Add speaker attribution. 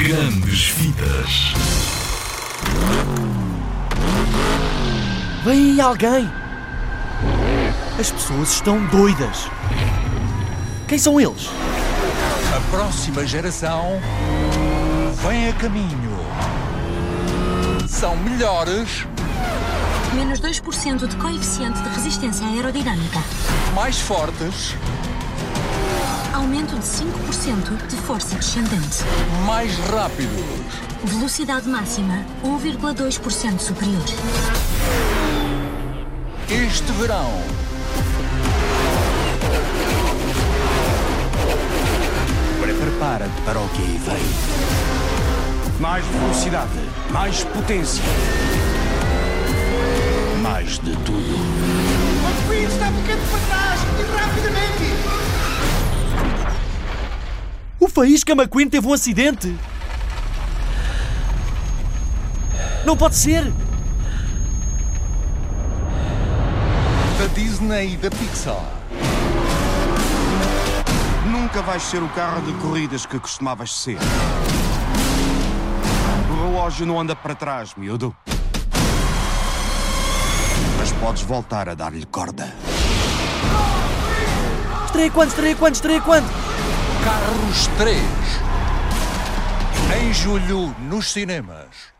Speaker 1: Grandes Vidas.
Speaker 2: Vem aí alguém! As pessoas estão doidas. Quem são eles?
Speaker 3: A próxima geração vem a caminho. São melhores,
Speaker 4: Menos 2% de coeficiente de resistência aerodinâmica.
Speaker 3: mais fortes,
Speaker 4: Aumento de 5% de força descendente.
Speaker 3: mais rápidos.
Speaker 4: Velocidade máxima 1,2% superior.
Speaker 3: Este verão.
Speaker 5: Prepara-te para o que aí vem. Mais velocidade, mais potência. Mais de tudo.
Speaker 2: Faísca McQueen teve um acidente! Não pode ser!
Speaker 3: Da Disney e da Pixar.
Speaker 5: Nunca vais ser o carro de corridas que costumavas ser. O relógio não anda para trás, miúdo. Mas podes voltar a dar-lhe corda.
Speaker 2: Estreia quando? Estreia quando? Estreia quando?
Speaker 3: Carros 3. Em julho nos cinemas.